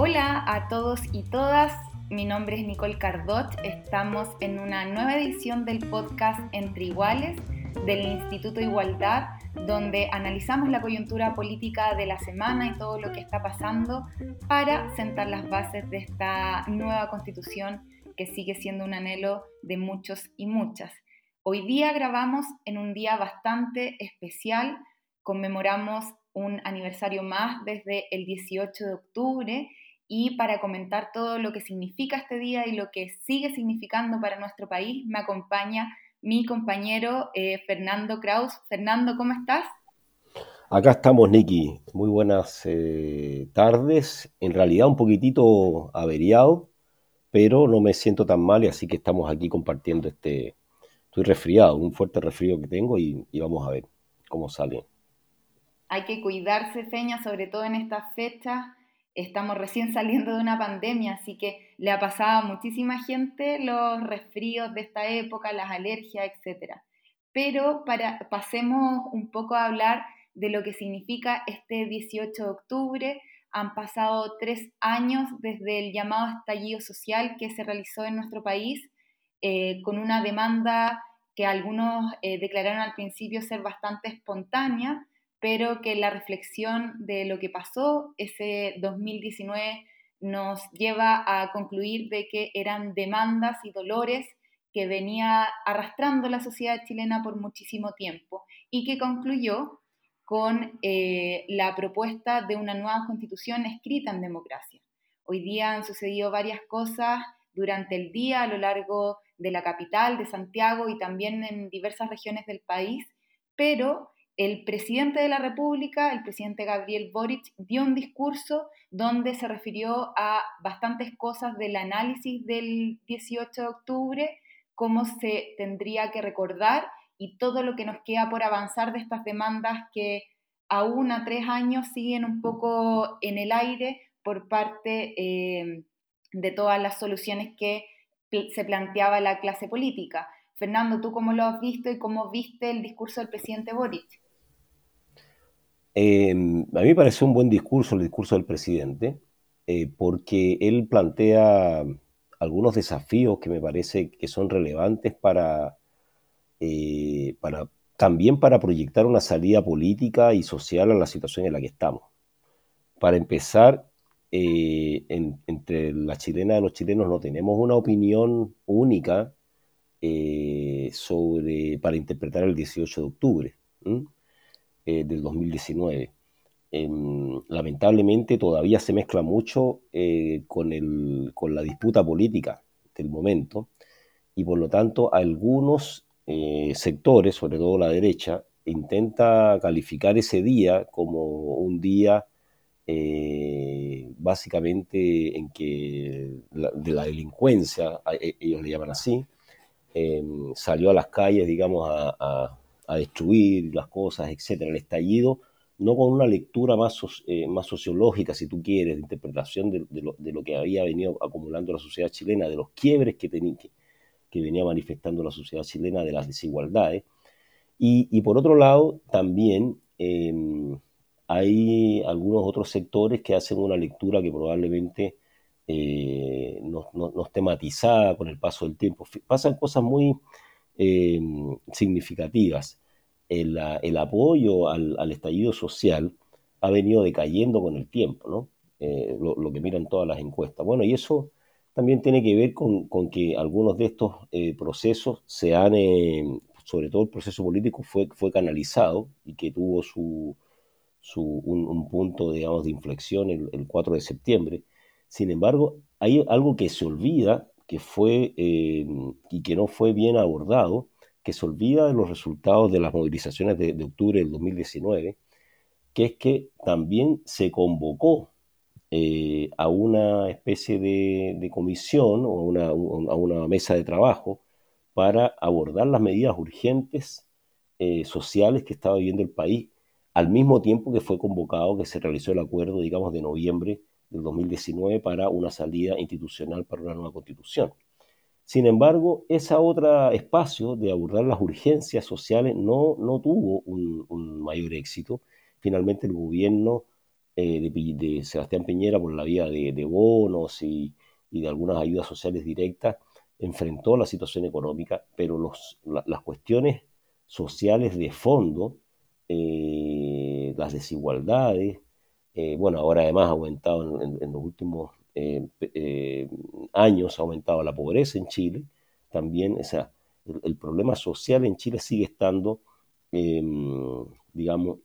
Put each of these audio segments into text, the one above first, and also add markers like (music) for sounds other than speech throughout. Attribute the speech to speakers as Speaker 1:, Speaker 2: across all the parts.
Speaker 1: Hola a todos y todas, mi nombre es Nicole Cardot, estamos en una nueva edición del podcast Entre Iguales del Instituto Igualdad, donde analizamos la coyuntura política de la semana y todo lo que está pasando para sentar las bases de esta nueva constitución que sigue siendo un anhelo de muchos y muchas. Hoy día grabamos en un día bastante especial, conmemoramos un aniversario más desde el 18 de octubre y para comentar todo lo que significa este día y lo que sigue significando para nuestro país, me acompaña mi compañero eh, Fernando Kraus. Fernando, ¿cómo estás?
Speaker 2: Acá estamos, Niki. Muy buenas eh, tardes. En realidad un poquitito averiado, pero no me siento tan mal y así que estamos aquí compartiendo este... Estoy resfriado, un fuerte resfrío que tengo y, y vamos a ver cómo sale.
Speaker 1: Hay que cuidarse, Feña, sobre todo en estas fechas estamos recién saliendo de una pandemia, así que le ha pasado a muchísima gente los resfríos de esta época, las alergias, etc. Pero para, pasemos un poco a hablar de lo que significa este 18 de octubre. Han pasado tres años desde el llamado estallido social que se realizó en nuestro país, eh, con una demanda que algunos eh, declararon al principio ser bastante espontánea, pero que la reflexión de lo que pasó ese 2019 nos lleva a concluir de que eran demandas y dolores que venía arrastrando la sociedad chilena por muchísimo tiempo y que concluyó con eh, la propuesta de una nueva constitución escrita en democracia. Hoy día han sucedido varias cosas durante el día a lo largo de la capital, de Santiago y también en diversas regiones del país, pero el presidente de la República, el presidente Gabriel Boric, dio un discurso donde se refirió a bastantes cosas del análisis del 18 de octubre, cómo se tendría que recordar y todo lo que nos queda por avanzar de estas demandas que aún a tres años siguen un poco en el aire por parte eh, de todas las soluciones que se planteaba la clase política. Fernando, ¿tú cómo lo has visto y cómo viste el discurso del presidente Boric?
Speaker 2: Em, a mí me pareció un buen discurso el discurso del presidente, eh, porque él plantea algunos desafíos que me parece que son relevantes para, eh, para también para proyectar una salida política y social a la situación en la que estamos. Para empezar, eh, entre las chilenas y los chilenos no tenemos una opinión única sobre, para interpretar el 18 de octubre. Eh, del 2019. Em, lamentablemente todavía se mezcla mucho eh, con, el, con la disputa política del momento y por lo tanto algunos eh, sectores, sobre todo la derecha, intenta calificar ese día como un día básicamente en que de la delincuencia, e, ellos le llaman así, em, salió a las calles, digamos, a a destruir las cosas, etcétera. El estallido, no con una lectura más, eh, más sociológica, si tú quieres, de interpretación de, lo, que había venido acumulando la sociedad chilena, de los quiebres que, tenía, que, venía manifestando la sociedad chilena, de las desigualdades. Y, por otro lado, también em, hay algunos otros sectores que hacen una lectura que probablemente eh, no, con el paso del tiempo. Pasan cosas muy em, significativas el, apoyo al, estallido social ha venido decayendo con el tiempo, ¿no? Eh, lo, que miran todas las encuestas. Bueno, y eso también tiene que ver con, que algunos de estos eh, procesos se han, eh, sobre todo el proceso político fue, fue canalizado y que tuvo su, un, punto, digamos, de inflexión el, el, 4 de septiembre. Sin embargo, hay algo que se olvida que fue y que no fue bien abordado, que se olvida de los resultados de las movilizaciones de, octubre del 2019, que es que también se convocó eh, a una especie de, comisión o una, a una mesa de trabajo para abordar las medidas urgentes eh, sociales que estaba viviendo el país, al mismo tiempo que fue convocado, que se realizó el acuerdo, digamos, de noviembre del 2019 para una salida institucional para una nueva constitución. Sin embargo, ese otro espacio de abordar las urgencias sociales no, no tuvo un, mayor éxito. Finalmente el gobierno eh, de, Sebastián Piñera, por la vía de, bonos y, de algunas ayudas sociales directas, enfrentó la situación económica, pero las cuestiones sociales de fondo, eh, las desigualdades, eh, bueno, ahora además ha aumentado en, los últimos eh, años, ha aumentado la pobreza en Chile, también, o sea, el, problema social en Chile sigue estando, em, digamos,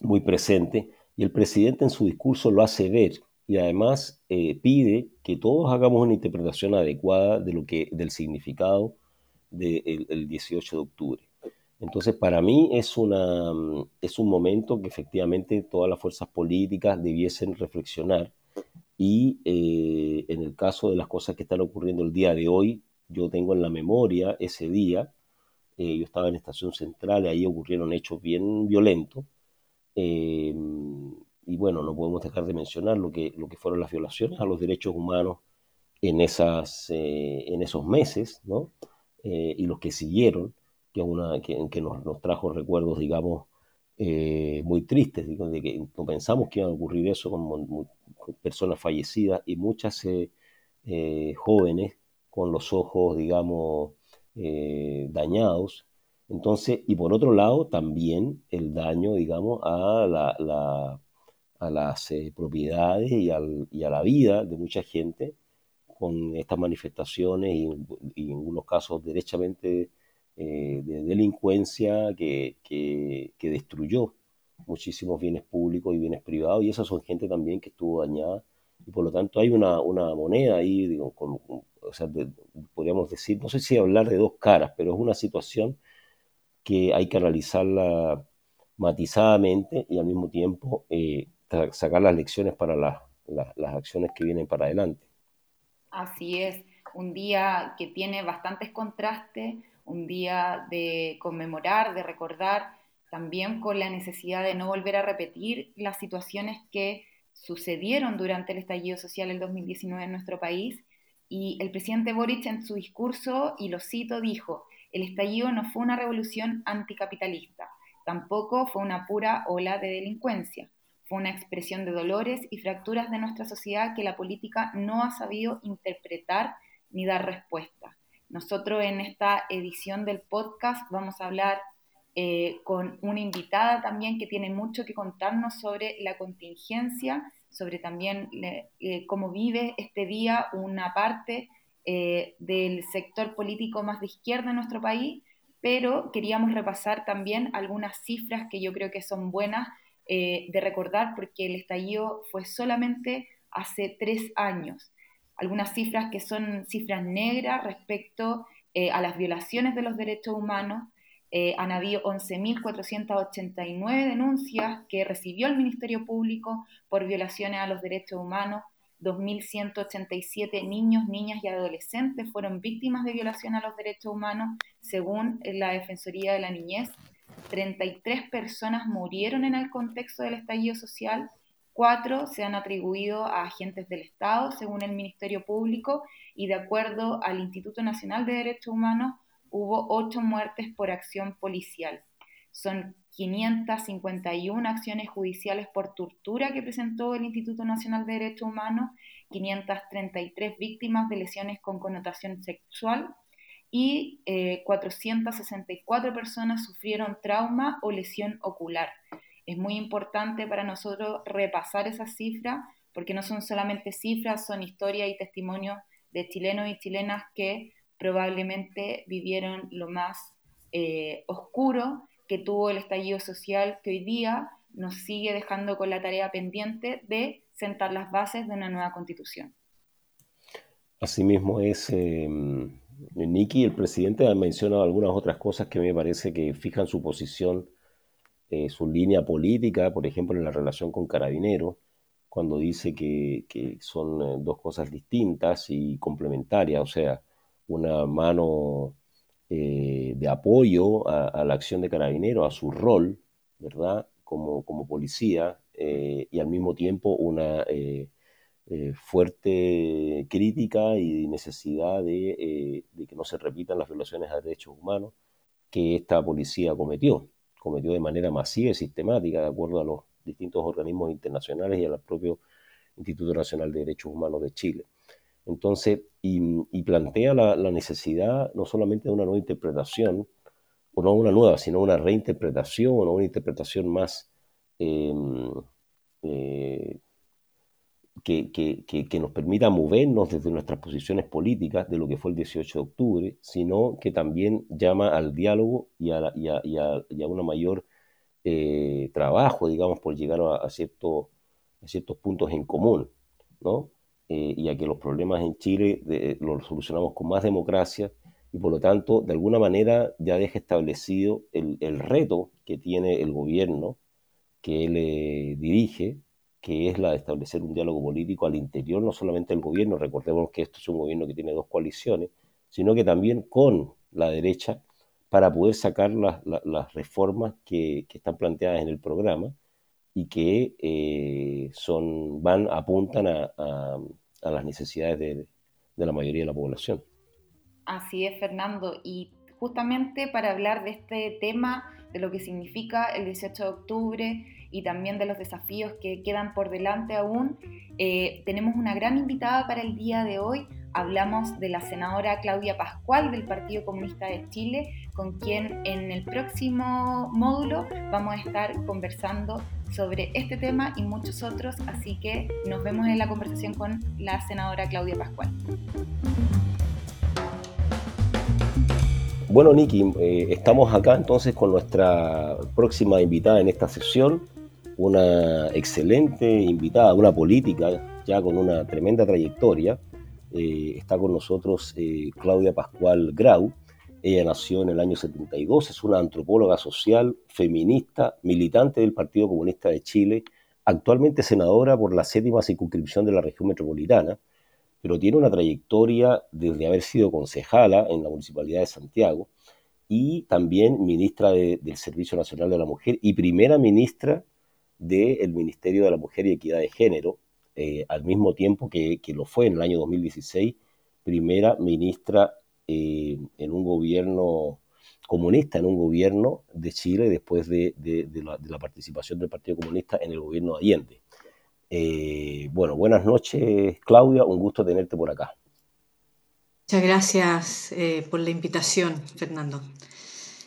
Speaker 2: muy presente y el presidente en su discurso lo hace ver y además pide que todos hagamos una interpretación adecuada de lo que, del significado del 18 de octubre. Entonces, para mí es, una, mm, es un momento que efectivamente todas las fuerzas políticas debiesen reflexionar y eh, en el caso de las cosas que están ocurriendo el día de hoy, yo tengo en la memoria ese día, eh, yo estaba en Estación Central y ahí ocurrieron hechos bien violentos. Eh, y bueno, no podemos dejar de mencionar lo que, lo que fueron las violaciones a los derechos humanos en, esas, en esos meses, ¿no? y los que siguieron que, nos, trajo recuerdos, digamos, eh, muy tristes, de que no pensamos que iba a ocurrir eso con, personas fallecidas y muchas eh, eh, jóvenes con los ojos, digamos, dañados. Entonces, y por otro lado, también el daño, digamos, a, la, a las propiedades y, a la vida de mucha gente con estas manifestaciones y, y en algunos casos derechamente eh, de delincuencia que, que, destruyó muchísimos bienes públicos y bienes privados, y esas son gente también que estuvo dañada, y por lo tanto hay una, una moneda ahí, digo, o sea, podríamos decir, no sé si hablar de dos caras, pero es una situación que hay que analizarla matizadamente y al mismo tiempo eh, sacar las lecciones para las acciones que vienen para adelante.
Speaker 1: Así es, un día que tiene bastantes contrastes, un día de conmemorar, de recordar, también con la necesidad de no volver a repetir las situaciones que sucedieron durante el estallido social del 2019 en nuestro país. Y el presidente Boric en su discurso, y lo cito, dijo, el estallido no fue una revolución anticapitalista, tampoco fue una pura ola de delincuencia, fue una expresión de dolores y fracturas de nuestra sociedad que la política no ha sabido interpretar ni dar respuesta. Nosotros en esta edición del podcast vamos a hablar eh, con una invitada también que tiene mucho que contarnos sobre la contingencia, sobre también eh, cómo vive este día una parte eh, del sector político más de izquierda en nuestro país, pero queríamos repasar también algunas cifras que yo creo que son buenas de recordar porque el estallido fue solamente hace tres años algunas cifras que son cifras negras respecto eh, a las violaciones de los derechos humanos. Eh, han habido 11.489 denuncias que recibió el Ministerio Público por violaciones a los derechos humanos. 2.187 niños, niñas y adolescentes fueron víctimas de violación a los derechos humanos, según la Defensoría de la Niñez. 33 personas murieron en el contexto del estallido social Cuatro se han atribuido a agentes del Estado, según el Ministerio Público, y de acuerdo al Instituto Nacional de Derechos Humanos, hubo ocho muertes por acción policial. Son 551 acciones judiciales por tortura que presentó el Instituto Nacional de Derechos Humanos, 533 víctimas de lesiones con connotación sexual y 464 eh, personas sufrieron trauma o lesión ocular. Es muy importante para nosotros repasar esas cifras, porque no son solamente cifras, son historias y testimonios de chilenos y chilenas que probablemente vivieron lo más eh, oscuro que tuvo el estallido social que hoy día nos sigue dejando con la tarea pendiente de sentar las bases de una nueva constitución.
Speaker 2: Asimismo es, eh, Nicky, el presidente ha mencionado algunas otras cosas que me parece que fijan su posición eh, su línea política, por ejemplo, en la relación con Carabineros, cuando dice que, son eh, dos cosas distintas y complementarias, o sea, una mano eh, de apoyo a, la acción de Carabineros, a su rol, ¿verdad? Como, como policía, y al mismo tiempo una fuerte crítica y necesidad de, de que no se repitan las violaciones a derechos humanos que esta policía cometió cometió de manera masiva y sistemática, de acuerdo a los distintos organismos internacionales y al propio Instituto Nacional de Derechos Humanos de Chile. Entonces, y, plantea la, necesidad no solamente de una nueva interpretación, o no una nueva, sino una reinterpretación o una interpretación más em, eh, que, nos permita movernos desde nuestras posiciones políticas de lo que fue el 18 de octubre, sino que también llama al diálogo y a, y a, una mayor eh, trabajo, digamos, por llegar a, ciertos puntos en común, ¿no? Eh, y a que los problemas en Chile los solucionamos con más democracia y por lo tanto, de alguna manera, ya deja establecido el, el reto que tiene el gobierno que él eh, dirige que es la de establecer un diálogo político al interior, no solamente del gobierno, recordemos que esto es un gobierno que tiene dos coaliciones, sino que también con la derecha para poder sacar las, reformas que, están planteadas en el programa y que eh, son, van, apuntan a, las necesidades de, de la mayoría de la población.
Speaker 1: Así es, Fernando. Y justamente para hablar de este tema, de lo que significa el 18 de octubre y también de los desafíos que quedan por delante aún. Eh, tenemos una gran invitada para el día de hoy. Hablamos de la senadora Claudia Pascual del Partido Comunista de Chile, con quien en el próximo módulo vamos a estar conversando sobre este tema y muchos otros, así que nos vemos en la conversación con la senadora Claudia Pascual.
Speaker 2: Bueno, Niki, eh, estamos acá entonces con nuestra próxima invitada en esta sesión, una excelente invitada, una política ya con una tremenda trayectoria. Eh, está con nosotros eh, Claudia Pascual Grau. Ella nació en el año 72, es una antropóloga social, feminista, militante del Partido Comunista de Chile, actualmente senadora por la séptima circunscripción de la región metropolitana, pero tiene una trayectoria desde haber sido concejala en la Municipalidad de Santiago y también ministra del Servicio Nacional de la Mujer y primera ministra del Ministerio de la Mujer y Equidad de Género, eh, al mismo tiempo que, lo fue en el año 2016, primera ministra eh, en un gobierno comunista, en un gobierno de Chile después de, la, participación del Partido Comunista en el gobierno de Allende. Eh, bueno, buenas noches Claudia, un gusto tenerte por acá.
Speaker 3: Muchas gracias por la invitación, Fernando,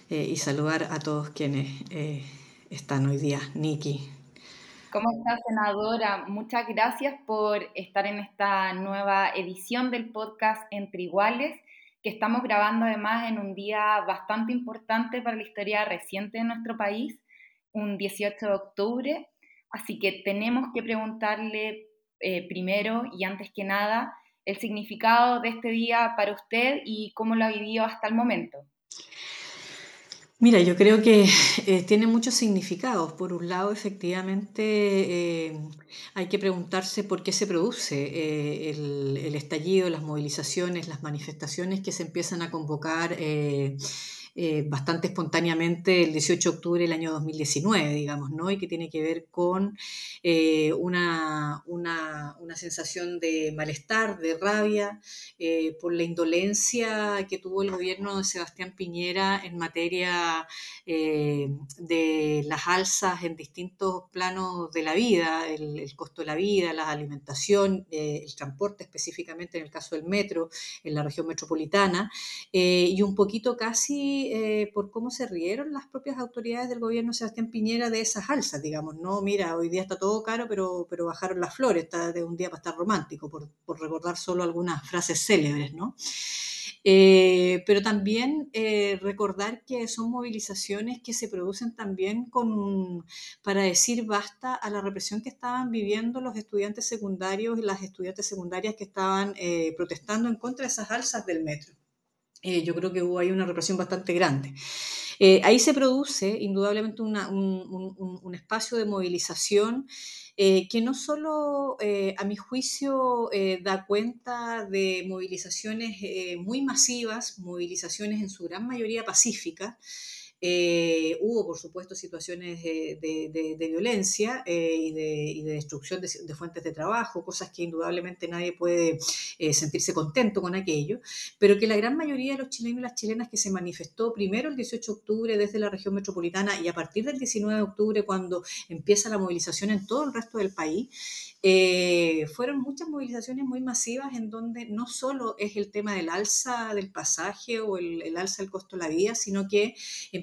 Speaker 3: y saludar a todos quienes están hoy día. Niki,
Speaker 1: ¿Cómo está, senadora? Muchas gracias por estar en esta nueva edición del podcast Entre Iguales, que estamos grabando además en un día bastante importante para la historia reciente de nuestro país, un 18 de octubre. Así que tenemos que preguntarle eh, primero y antes que nada el significado de este día para usted y cómo lo ha vivido hasta el momento.
Speaker 3: Mira, yo creo que (laughs) eh, tiene muchos significados. Por un lado, efectivamente, eh, hay que preguntarse por qué se produce eh, el, estallido, las movilizaciones, las manifestaciones que se empiezan a convocar eh, bastante espontáneamente el 18 de octubre del año 2019, digamos, ¿no? Y que tiene que ver con eh, una, una, una, sensación de malestar, de rabia, eh, por la indolencia que tuvo el gobierno de Sebastián Piñera en materia de las alzas en distintos planos de la vida, el, el costo de la vida, la alimentación, el transporte específicamente en el caso del metro, en la región metropolitana, y un poquito casi eh, por cómo se rieron las propias autoridades del gobierno Sebastián Piñera de esas alzas, digamos, no, mira, hoy día está todo caro, pero, pero bajaron las flores, está de un día para estar romántico, por, por recordar solo algunas frases célebres, ¿no? Eh, pero también eh, recordar que son movilizaciones que se producen también con, para decir basta a la represión que estaban viviendo los estudiantes secundarios y las estudiantes secundarias que estaban protestando en contra de esas alzas del metro. Eh, yo creo que hubo ahí una represión bastante grande. Eh, ahí se produce indudablemente un, un, espacio de movilización eh, que no solo, a mi juicio, da cuenta de movilizaciones muy masivas, movilizaciones en su gran mayoría pacíficas, eh, hubo, por supuesto, situaciones de, violencia eh, y, de, destrucción de, fuentes de trabajo, cosas que indudablemente nadie puede eh, sentirse contento con aquello, pero que la gran mayoría de los chilenos y las chilenas que se manifestó primero el 18 de octubre desde la región metropolitana y a partir del 19 de octubre, cuando empieza la movilización en todo el resto del país, fueron muchas movilizaciones muy masivas en donde no solo es el tema del alza del pasaje o el, el alza del costo de la vida, sino que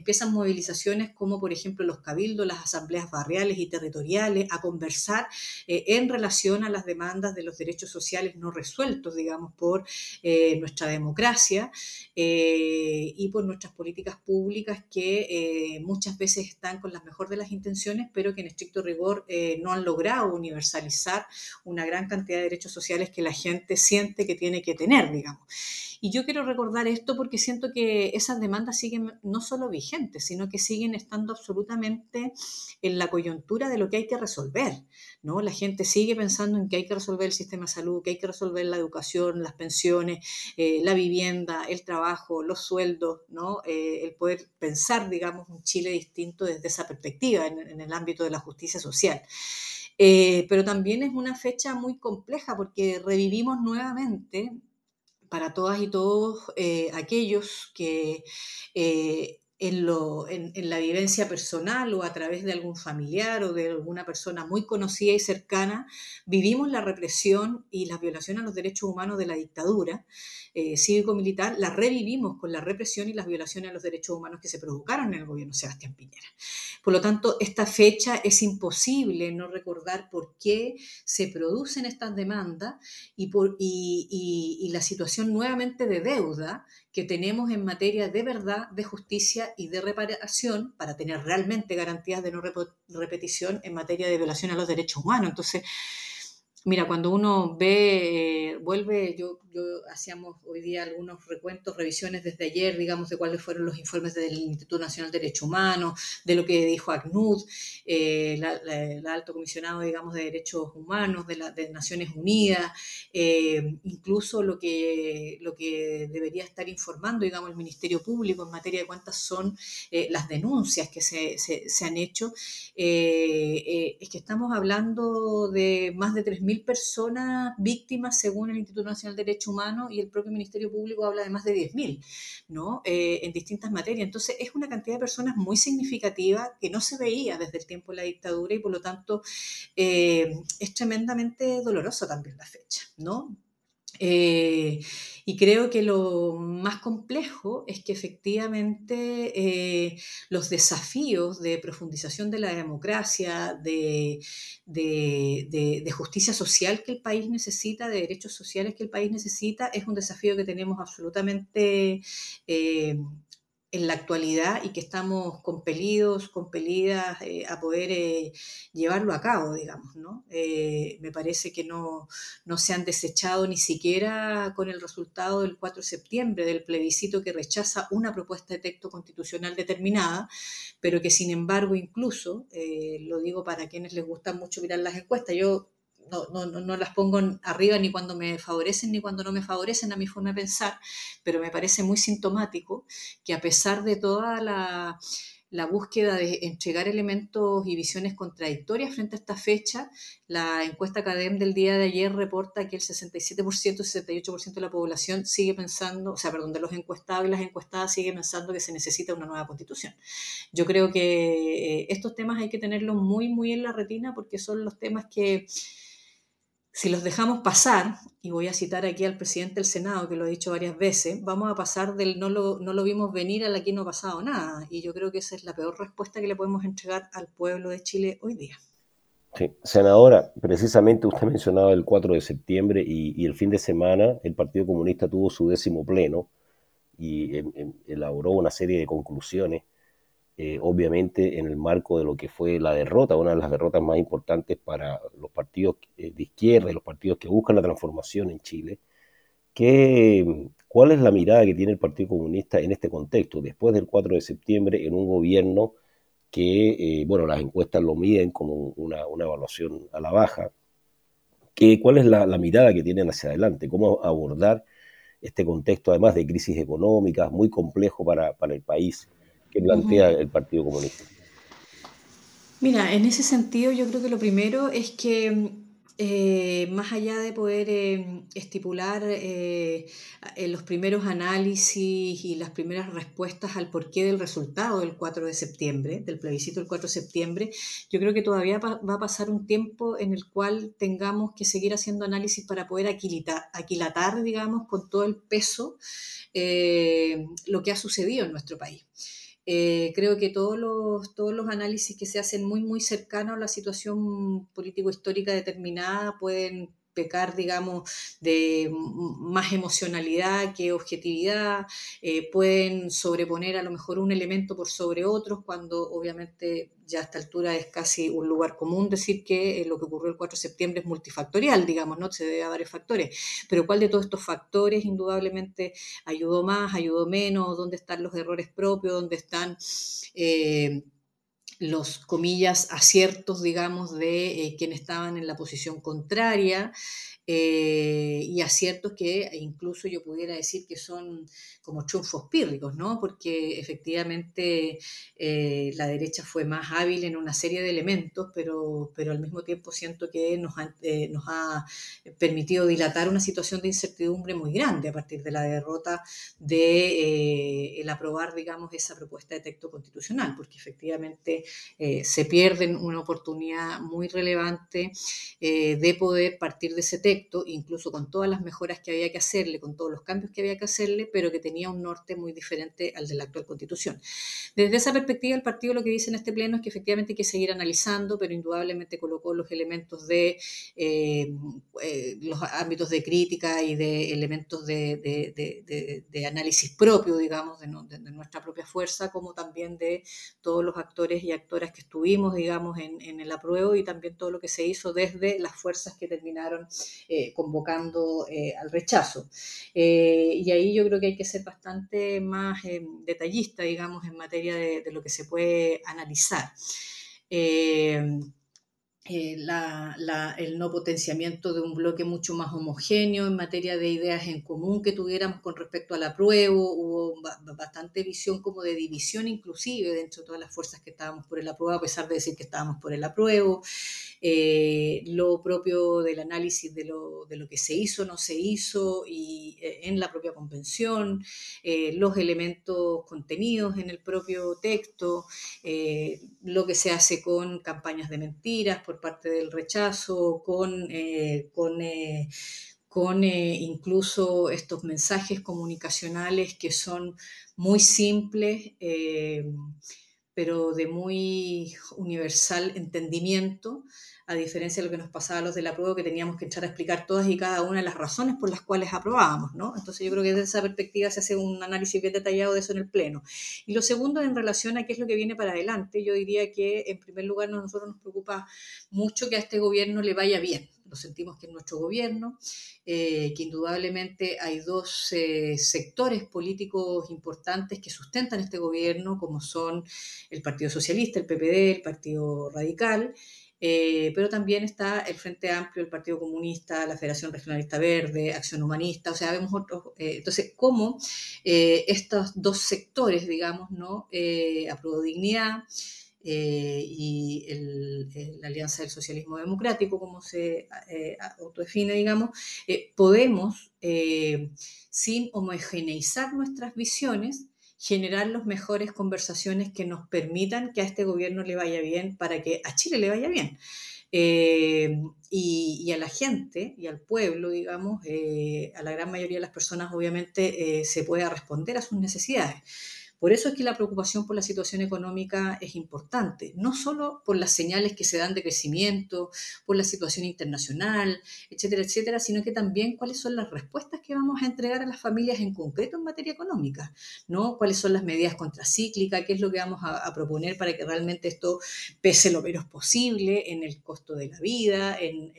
Speaker 3: empiezan movilizaciones como por ejemplo los cabildos, las asambleas barriales y territoriales a conversar eh, en relación a las demandas de los derechos sociales no resueltos, digamos, por eh, nuestra democracia eh, y por nuestras políticas públicas que muchas veces están con las mejores de las intenciones, pero que en estricto rigor no han logrado universalizar una gran cantidad de derechos sociales que la gente siente que tiene que tener, digamos. Y yo quiero recordar esto porque siento que esas demandas siguen no solo vigentes, sino que siguen estando absolutamente en la coyuntura de lo que hay que resolver. ¿no? La gente sigue pensando en que hay que resolver el sistema de salud, que hay que resolver la educación, las pensiones, eh, la vivienda, el trabajo, los sueldos, ¿no? Eh, el poder pensar, digamos, un Chile distinto desde esa perspectiva en, el ámbito de la justicia social. Eh, pero también es una fecha muy compleja porque revivimos nuevamente para todas y todos eh, aquellos que eh, en, la vivencia personal o a través de algún familiar o de alguna persona muy conocida y cercana, vivimos la represión y las violaciones a los derechos humanos de la dictadura eh, cívico-militar, la revivimos con la represión y las violaciones a los derechos humanos que se provocaron en el gobierno Sebastián Piñera. Por lo tanto, esta fecha es imposible no recordar por qué se producen estas demandas y, por, y, la situación nuevamente de deuda que tenemos en materia de verdad, de justicia y de reparación para tener realmente garantías de no repetición en materia de violación a los derechos humanos. Entonces, Mira, cuando uno ve, eh, vuelve, yo, yo hacíamos hoy día algunos recuentos, revisiones desde ayer, digamos, de cuáles fueron los informes del Instituto Nacional de Derechos Humanos, de lo que dijo ACNUD, eh, el alto comisionado, digamos, de Derechos Humanos de, las Naciones Unidas, eh, incluso lo que, lo que debería estar informando, digamos, el Ministerio Público en materia de cuántas son las denuncias que se, se, se han hecho, es que estamos hablando de más de 3.000 personas víctimas según el Instituto Nacional de Derechos Humanos y el propio Ministerio Público habla de más de 10.000, ¿no? Eh, en distintas materias. Entonces es una cantidad de personas muy significativa que no se veía desde el tiempo de la dictadura y por lo tanto eh, es tremendamente doloroso también la fecha, ¿no? Eh, y creo que lo más complejo es que efectivamente eh, los desafíos de profundización de la democracia, de, justicia social que el país necesita, de derechos sociales que el país necesita, es un desafío que tenemos absolutamente eh, en la actualidad y que estamos compelidos, compelidas eh, a poder eh, llevarlo a cabo, digamos, ¿no? Eh, me parece que no, no, se han desechado ni siquiera con el resultado del 4 de septiembre del plebiscito que rechaza una propuesta de texto constitucional determinada, pero que sin embargo incluso, lo digo para quienes les gusta mucho mirar las encuestas, yo no, no, no, las pongo arriba ni cuando me favorecen ni cuando no me favorecen a mi forma de pensar, pero me parece muy sintomático que a pesar de toda la, la búsqueda de entregar elementos y visiones contradictorias frente a esta fecha, la encuesta CADEM del día de ayer reporta que el 67%, 68% de la población sigue pensando, o sea, perdón, de los encuestados y las encuestadas sigue pensando que se necesita una nueva constitución. Yo creo que eh, estos temas hay que tenerlos muy, muy en la retina porque son los temas que si los dejamos pasar, y voy a citar aquí al presidente del Senado, que lo ha dicho varias veces, vamos a pasar del no lo, no lo vimos venir a la que no ha pasado nada. Y yo creo que esa es la peor respuesta que le podemos entregar al pueblo de Chile hoy día.
Speaker 2: Sí. Senadora, precisamente usted mencionaba el 4 de septiembre y, el fin de semana el Partido Comunista tuvo su décimo pleno y elaboró una serie de conclusiones eh, obviamente en el marco de lo que fue la derrota, una de las derrotas más importantes para los partidos eh, de izquierda y los partidos que buscan la transformación en Chile. ¿Qué, ¿Cuál es la mirada que tiene el Partido Comunista en este contexto, después del 4 de septiembre, en un gobierno que, eh, bueno, las encuestas lo miden como una, evaluación a la baja? Que, ¿Cuál es la, mirada que tienen hacia adelante? ¿Cómo abordar este contexto, además de crisis económicas, muy complejo para, el país que plantea el Partido Comunista?
Speaker 3: Mira, en ese sentido yo creo que lo primero es que eh, más allá de poder eh, estipular eh, los primeros análisis y las primeras respuestas al porqué del resultado del 4 de septiembre, del plebiscito del 4 de septiembre, yo creo que todavía va a pasar un tiempo en el cual tengamos que seguir haciendo análisis para poder aquilatar, aquilatar digamos, con todo el peso lo que ha sucedido en nuestro país. Eh, creo que todos los, todos los análisis que se hacen muy, muy cercanos a la situación político-histórica determinada pueden pecar, digamos, de más emocionalidad que objetividad, eh, pueden sobreponer a lo mejor un elemento por sobre otros, cuando obviamente ya a esta altura es casi un lugar común decir que eh, lo que ocurrió el 4 de septiembre es multifactorial, digamos, ¿no? Se debe a varios factores. Pero ¿cuál de todos estos factores indudablemente ayudó más, ayudó menos? ¿Dónde están los errores propios? ¿Dónde están... Eh, los comillas aciertos, digamos, de eh, quienes estaban en la posición contraria. Eh, y aciertos que incluso yo pudiera decir que son como triunfos pírricos, ¿no? Porque efectivamente eh, la derecha fue más hábil en una serie de elementos, pero, pero al mismo tiempo siento que nos ha, eh, nos ha permitido dilatar una situación de incertidumbre muy grande a partir de la derrota de el aprobar, digamos, esa propuesta de texto constitucional, porque efectivamente se pierde una oportunidad muy relevante de poder partir de ese texto incluso con todas las mejoras que había que hacerle, con todos los cambios que había que hacerle, pero que tenía un norte muy diferente al de la actual constitución. Desde esa perspectiva, el partido lo que dice en este pleno es que efectivamente hay que seguir analizando, pero indudablemente colocó los elementos de eh, eh, los ámbitos de crítica y de elementos de, análisis propio, digamos, de, nuestra propia fuerza, como también de todos los actores y actoras que estuvimos, digamos, en, en el apruebo y también todo lo que se hizo desde las fuerzas que terminaron eh, convocando eh, al rechazo. Eh, y ahí yo creo que hay que ser bastante más detallista, digamos, en materia de, lo que se puede analizar. Eh, el no potenciamiento de un bloque mucho más homogéneo en materia de ideas en común que tuviéramos con respecto al apruebo, hubo bastante visión como de división inclusive dentro de todas las fuerzas que estábamos por el apruebo, a pesar de decir que estábamos por el apruebo, eh, lo propio del análisis de lo, de lo, que se hizo, no se hizo y, eh, en la propia convención, los elementos contenidos en el propio texto, lo que se hace con campañas de mentiras, parte del rechazo, con, eh, con, eh, con eh, incluso estos mensajes comunicacionales que son muy simples, pero de muy universal entendimiento a diferencia de lo que nos pasaba a los de la prueba, que teníamos que echar a explicar todas y cada una de las razones por las cuales aprobábamos, ¿no? Entonces yo creo que desde esa perspectiva se hace un análisis bien detallado de eso en el Pleno. Y lo segundo, en relación a qué es lo que viene para adelante, yo diría que en primer lugar a nosotros nos preocupa mucho que a este gobierno le vaya bien. Lo sentimos que es nuestro gobierno, eh, que indudablemente hay dos eh, sectores políticos importantes que sustentan este gobierno, como son el Partido Socialista, el PPD, el Partido Radical, eh, pero también está el Frente Amplio, el Partido Comunista, la Federación Regionalista Verde, Acción Humanista, o sea, vemos otros. Eh, entonces, cómo eh, estos dos sectores, digamos, ¿no? Apruebo Dignidad y la Alianza del Socialismo Democrático, como se autodefine, digamos, podemos, sin homogeneizar nuestras visiones, generar las mejores conversaciones que nos permitan que a este gobierno le vaya bien para que a Chile le vaya bien. Eh, y, a la gente y al pueblo, digamos, eh, a la gran mayoría de las personas obviamente eh, se pueda responder a sus necesidades Por eso es que la preocupación por la situación económica es importante, no solo por las señales que se dan de crecimiento, por la situación internacional, etcétera, etcétera, sino que también cuáles son las respuestas que vamos a entregar a las familias en concreto en materia económica, ¿no? Cuáles son las medidas contracíclicas, qué es lo que vamos a, proponer para que realmente esto pese lo menos posible en el costo de la vida, en,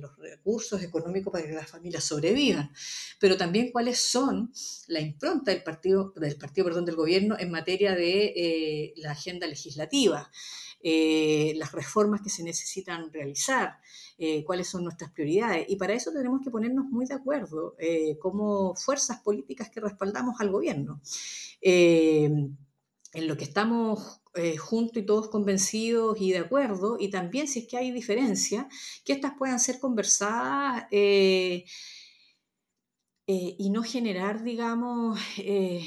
Speaker 3: los, recursos económicos para que las familias sobrevivan, pero también cuáles son la impronta del partido, del partido perdón, del gobierno en materia de eh, la agenda legislativa. Eh, las reformas que se necesitan realizar, eh, cuáles son nuestras prioridades. Y para eso tenemos que ponernos muy de acuerdo como fuerzas políticas que respaldamos al gobierno. en lo que estamos juntos y todos convencidos y de acuerdo, y también si es que hay diferencia, que estas puedan ser conversadas y no generar, digamos, (laughs) eh,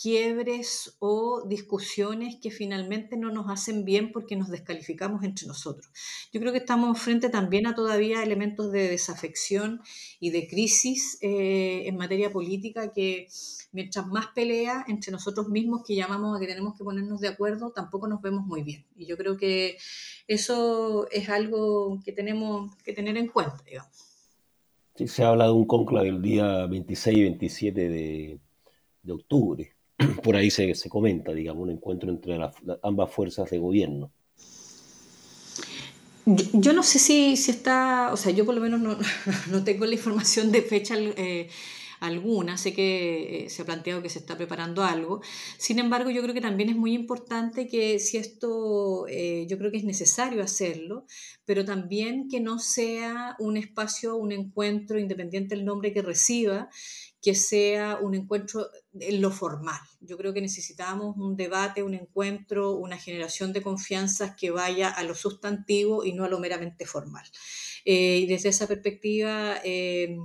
Speaker 3: quiebres o discusiones que finalmente no nos hacen bien porque nos descalificamos entre nosotros. Yo creo que estamos frente también a todavía elementos de desafección y de crisis eh, en materia política que mientras más pelea entre nosotros mismos que llamamos a que tenemos que ponernos de acuerdo, tampoco nos vemos muy bien. Y yo creo que eso es algo que tenemos que tener en cuenta, digamos
Speaker 2: se habla de un conclave el día 26 y 27 de, octubre. (clears throat) Por ahí se, comenta, digamos, un encuentro entre ambas fuerzas de gobierno.
Speaker 3: Yo, no sé si, si, está, o sea, yo por lo menos no, (laughs) no tengo la información de fecha eh, alguna, sé que eh, se ha planteado que se está preparando algo, sin embargo yo creo que también es muy importante que si esto, eh, yo creo que es necesario hacerlo, pero también que no sea un espacio, un encuentro, independiente del nombre que reciba, que sea un encuentro en lo formal. Yo creo que necesitamos un debate, un encuentro, una generación de confianzas que vaya a lo sustantivo y no a lo meramente formal. Eh, y desde esa perspectiva, eh,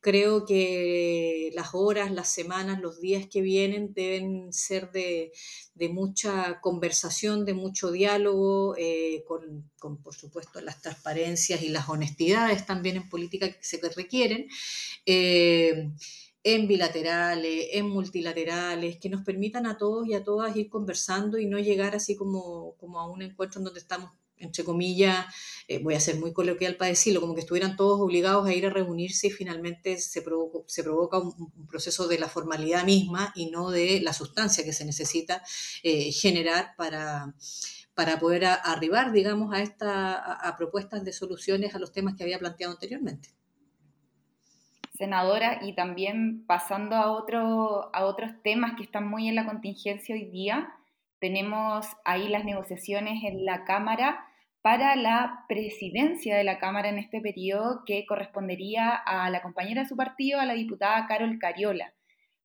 Speaker 3: creo que las horas, las semanas, los días que vienen deben ser de, mucha conversación, de mucho diálogo, eh, con, por supuesto, las transparencias y las honestidades también en política que se requieren en bilaterales, en multilaterales, que nos permitan a todos y a todas ir conversando y no llegar así como, como a un encuentro en donde estamos entre comillas, eh, voy a ser muy coloquial para decirlo, como que estuvieran todos obligados a ir a reunirse y finalmente se, provoca un, proceso de la formalidad misma y no de la sustancia que se necesita eh, generar para, para poder arribar, digamos, a, esta, a, propuestas de soluciones a los temas que había planteado anteriormente.
Speaker 1: Senadora, y también pasando a, otro, a otros temas que están muy en la contingencia hoy día, tenemos ahí las negociaciones en la Cámara para la presidencia de la Cámara en este periodo que correspondería a la compañera de su partido, a la diputada Carol Cariola.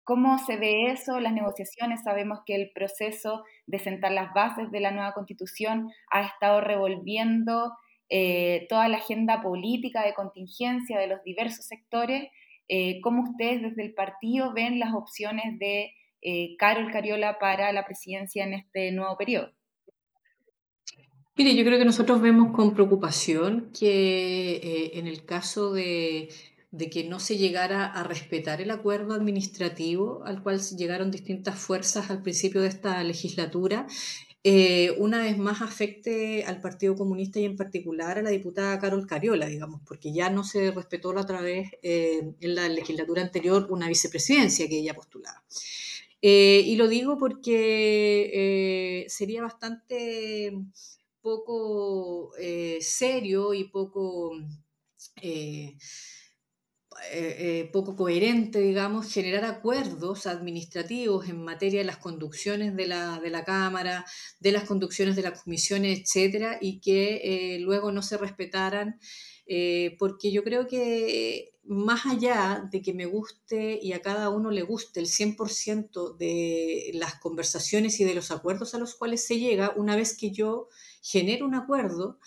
Speaker 1: ¿Cómo se ve eso? Las negociaciones, sabemos que el proceso de sentar las bases de la nueva constitución ha estado revolviendo eh, toda la agenda política de contingencia de los diversos sectores. Eh, ¿Cómo ustedes desde el partido ven las opciones de eh, Carol Cariola para la presidencia en este nuevo periodo?
Speaker 3: Mire, yo creo que nosotros vemos con preocupación que eh, en el caso de, que no se llegara a respetar el acuerdo administrativo al cual llegaron distintas fuerzas al principio de esta legislatura, eh, una vez más afecte al Partido Comunista y en particular a la diputada Carol Cariola, digamos, porque ya no se respetó la otra vez en la legislatura anterior una vicepresidencia que ella postulaba. Eh, y lo digo porque eh, sería bastante poco eh, serio y poco, poco coherente, digamos, generar acuerdos administrativos en materia de las conducciones de la, de la Cámara, de las conducciones de las comisiones, etcétera, y que luego no se respetaran eh, porque yo creo que más allá de que me guste y a cada uno le guste el 100% de las conversaciones y de los acuerdos a los cuales se llega, una vez que yo genero un acuerdo,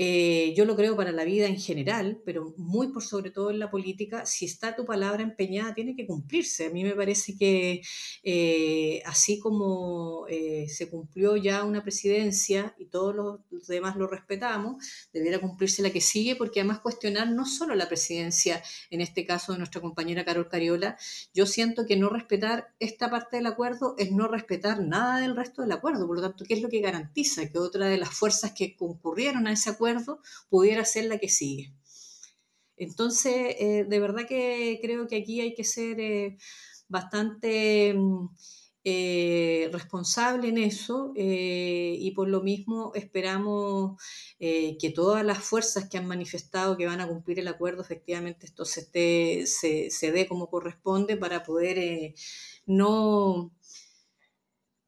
Speaker 3: eh, yo lo creo para la vida en general, pero muy por sobre todo en la política, si está tu palabra empeñada, tiene que cumplirse. A mí me parece que eh, así como eh, se cumplió ya una presidencia y todos los demás lo respetamos, debiera cumplirse la que sigue, porque además cuestionar no solo la presidencia, en este caso de nuestra compañera Carol Cariola, yo siento que no respetar esta parte del acuerdo es no respetar nada del resto del acuerdo. Por lo tanto, ¿qué es lo que garantiza que otra de las fuerzas que concurrieron a ese acuerdo pudiera ser la que sigue. Entonces, eh, de verdad que creo que aquí hay que ser eh, bastante mm, eh, responsable en eso y por lo mismo esperamos que todas las fuerzas que han manifestado que van a cumplir el acuerdo, efectivamente esto se, dé como corresponde para poder no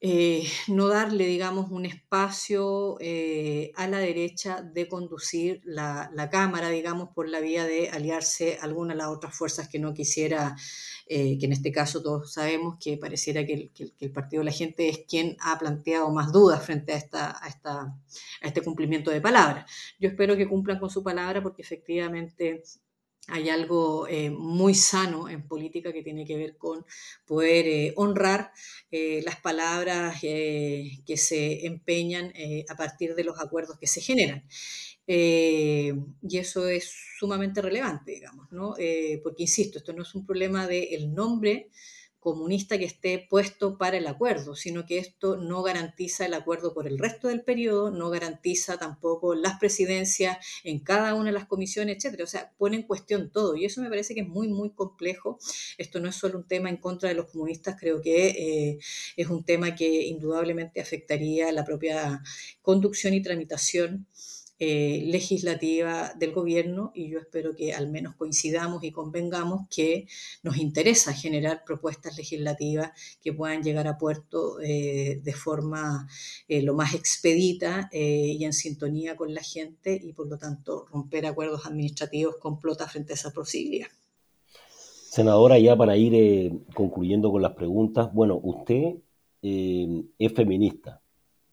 Speaker 3: eh, no darle, digamos, un espacio eh, a la derecha de conducir la, Cámara, digamos, por la vía de aliarse alguna de las otras fuerzas que no quisiera, eh, que en este caso todos sabemos que pareciera que el, Partido de la Gente es quien ha planteado más dudas frente a, esta, a, esta, a este cumplimiento de palabra. Yo espero que cumplan con su palabra porque efectivamente hay algo eh, muy sano en política que tiene que ver con poder eh, honrar eh, las palabras que se empeñan a partir de los acuerdos que se generan. y eso es sumamente relevante, digamos, ¿no? porque, insisto, esto no es un problema del nombre, comunista que esté puesto para el acuerdo, sino que esto no garantiza el acuerdo por el resto del periodo, no garantiza tampoco las presidencias en cada una de las comisiones, etcétera. O sea, pone en cuestión todo y eso me parece que es muy, muy complejo. Esto no es solo un tema en contra de los comunistas, creo que eh, es un tema que indudablemente afectaría la propia conducción y tramitación eh, legislativa del gobierno y yo espero que al menos coincidamos y convengamos que nos interesa generar propuestas legislativas que puedan llegar a puerto eh, de forma eh, lo más expedita y en sintonía con la gente y por lo tanto romper acuerdos administrativos complota frente a esa posibilidad.
Speaker 2: Senadora, ya para ir concluyendo con las preguntas, bueno, usted es feminista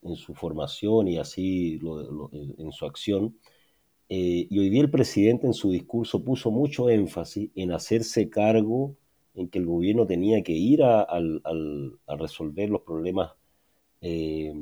Speaker 2: en su formación y así en su acción. Eh, y hoy día el presidente en su discurso puso mucho énfasis en hacerse cargo en que el gobierno tenía que ir a, resolver los problemas eh,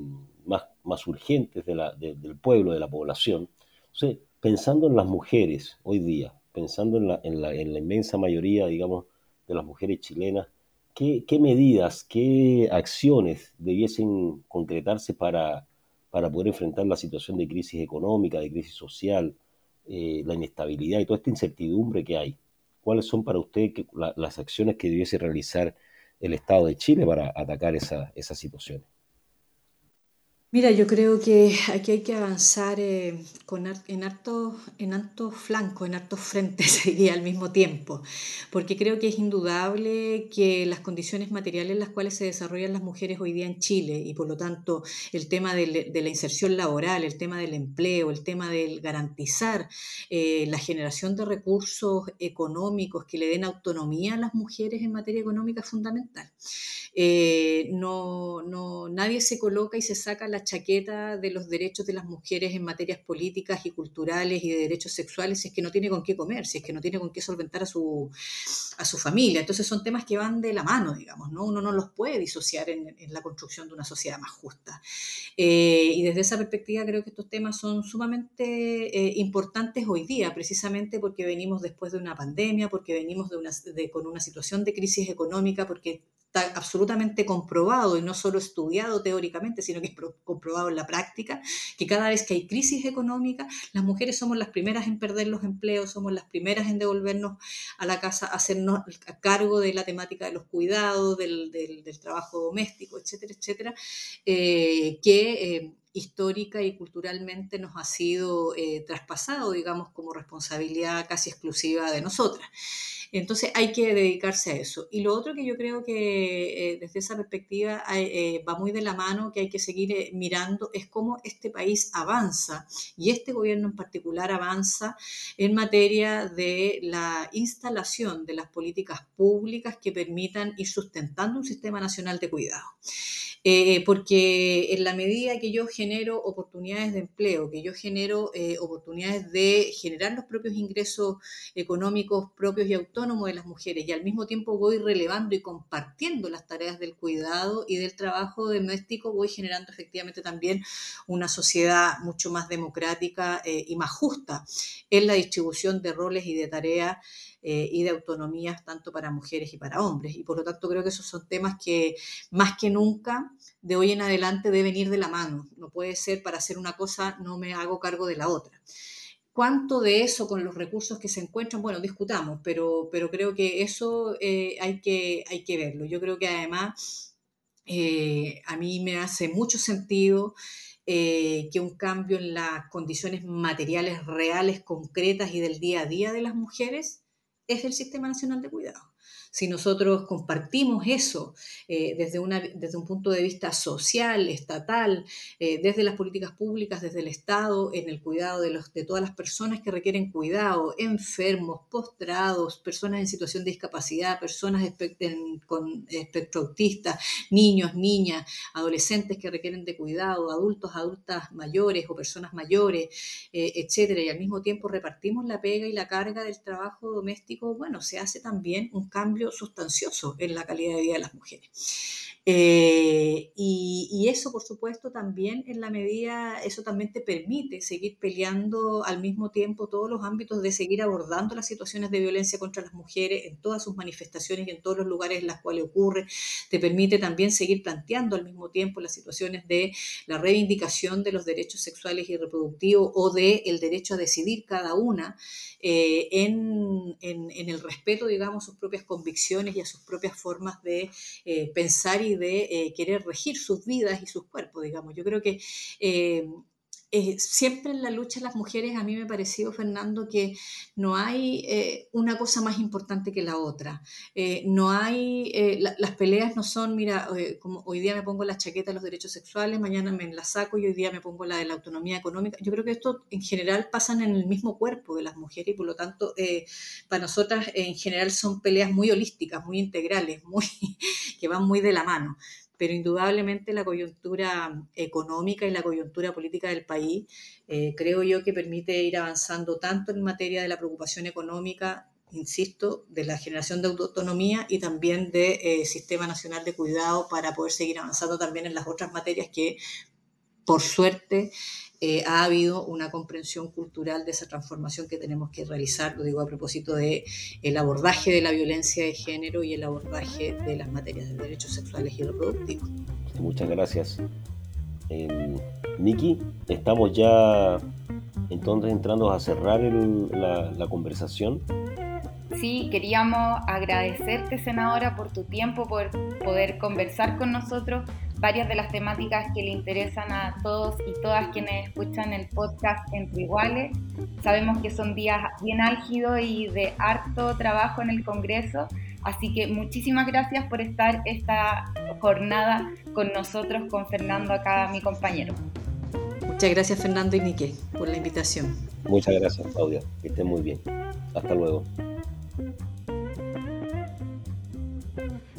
Speaker 2: más, más, urgentes del pueblo, de la población. Entonces, pensando en las mujeres hoy día, pensando en la, en la, en la inmensa mayoría, digamos, de las mujeres chilenas, ¿Qué, medidas, qué acciones debiesen concretarse para, para, poder enfrentar la situación de crisis económica, de crisis social, eh, la inestabilidad y toda esta incertidumbre que hay? ¿Cuáles son para usted las acciones que debiese realizar el Estado de Chile para atacar esa, esas situaciones?
Speaker 3: Mira, yo creo que aquí hay que avanzar eh, con, en hartos en alto flancos, en hartos frentes, (laughs) diría, al mismo tiempo, porque creo que es indudable que las condiciones materiales en las cuales se desarrollan las mujeres hoy día en Chile y por lo tanto el tema de, la inserción laboral, el tema del empleo, el tema del garantizar eh, la generación de recursos económicos que le den autonomía a las mujeres en materia económica es fundamental. Eh, no, no, nadie se coloca y se saca la chaqueta de los derechos de las mujeres en materias políticas y culturales y de derechos sexuales si es que no tiene con qué comer, si es que no tiene con qué solventar a su, a su familia. Entonces son temas que van de la mano, digamos, ¿no? Uno no los puede disociar en, la construcción de una sociedad más justa. Eh, y desde esa perspectiva creo que estos temas son sumamente eh, importantes hoy día, precisamente porque venimos después de una pandemia, porque venimos de una, con una situación de crisis económica, porque está absolutamente comprobado y no solo estudiado teóricamente, sino que es comprobado en la práctica, que cada vez que hay crisis económica, las mujeres somos las primeras en perder los empleos, somos las primeras en devolvernos a la casa, hacernos a cargo de la temática de los cuidados, del, trabajo doméstico, etcétera, etcétera, eh, que... Eh, histórica y culturalmente nos ha sido eh, traspasado, digamos, como responsabilidad casi exclusiva de nosotras. Entonces hay que dedicarse a eso. Y lo otro que yo creo que eh, desde esa perspectiva eh, va muy de la mano, que hay que seguir eh, mirando, es cómo este país avanza y este gobierno en particular avanza en materia de la instalación de las políticas públicas que permitan ir sustentando un sistema nacional de cuidado. Eh, porque en la medida que yo genero oportunidades de empleo, que yo genero eh, oportunidades de generar los propios ingresos económicos propios y autónomos de las mujeres, y al mismo tiempo voy relevando y compartiendo las tareas del cuidado y del trabajo doméstico, voy generando efectivamente también una sociedad mucho más democrática eh, y más justa en la distribución de roles y de tareas eh, y de autonomías tanto para mujeres y para hombres. Y por lo tanto creo que esos son temas que más que nunca de hoy en adelante deben ir de la mano. No puede ser para hacer una cosa no me hago cargo de la otra. ¿Cuánto de eso con los recursos que se encuentran? Bueno, discutamos, pero, pero creo que eso eh, hay, que, hay que verlo. Yo creo que además eh, a mí me hace mucho sentido que un cambio en las condiciones materiales reales, concretas y del día a día de las mujeres es el Sistema Nacional de Cuidado si nosotros compartimos eso eh, desde, una, desde un punto de vista social, estatal, eh, desde las políticas públicas, desde el Estado, en el cuidado de, los, de todas las personas que requieren cuidado, enfermos, postrados, personas en situación de discapacidad, personas con espectro autista, niños, niñas, adolescentes que requieren de cuidado, adultos, adultas mayores o personas mayores, eh, etcétera, y al mismo tiempo repartimos la pega y la carga del trabajo doméstico, bueno, se hace también un cambio sustancioso en la calidad de vida de las mujeres. Eh, y, eso, por supuesto, también en la medida, eso también te permite seguir peleando al mismo tiempo todos los ámbitos de seguir abordando las situaciones de violencia contra las mujeres en todas sus manifestaciones y en todos los lugares en los cuales ocurre. Te permite también seguir planteando al mismo tiempo las situaciones de la reivindicación de los derechos sexuales y reproductivos o de el derecho a decidir cada una eh, en, en, el respeto, digamos, a sus propias convicciones y a sus propias formas de eh, pensar y de eh, querer regir sus vidas y sus cuerpos, digamos. Yo creo que eh, siempre en la lucha de las mujeres a mí me ha parecido, Fernando, que no hay eh, una cosa más importante que la otra. Eh, no hay, las peleas no son, mira, como hoy día me pongo la chaqueta de los derechos sexuales, mañana me la saco y hoy día me pongo la de la autonomía económica. Yo creo que esto en general pasan en el mismo cuerpo de las mujeres y por lo tanto para nosotras en general son peleas muy holísticas, muy integrales, (laughs) muy, que van muy de la mano pero indudablemente la coyuntura económica y la coyuntura política del país eh, creo yo que permite ir avanzando tanto en materia de la preocupación económica, insisto, de la generación de autonomía y también del eh, Sistema Nacional de Cuidado para poder seguir avanzando también en las otras materias que, por suerte, eh, ha habido una comprensión cultural de esa transformación que tenemos que realizar, lo digo a propósito de el abordaje de la violencia de género y el abordaje de las materias de derechos sexuales y reproductivos.
Speaker 2: Muchas gracias. Eh, Niki, estamos ya entonces entrando a cerrar la, la conversación.
Speaker 1: Sí, queríamos agradecerte, senadora, por tu tiempo, por poder conversar con nosotros varias de las temáticas que le interesan a todos y todas quienes escuchan el podcast Entre Iguales. Sabemos que son días bien álgidos y de harto trabajo en el Congreso, así que muchísimas gracias por estar esta jornada con nosotros, con Fernando acá, mi compañero.
Speaker 3: Muchas gracias Fernando y Nique por la invitación.
Speaker 2: Muchas gracias Claudia, que estén muy bien. Hasta luego.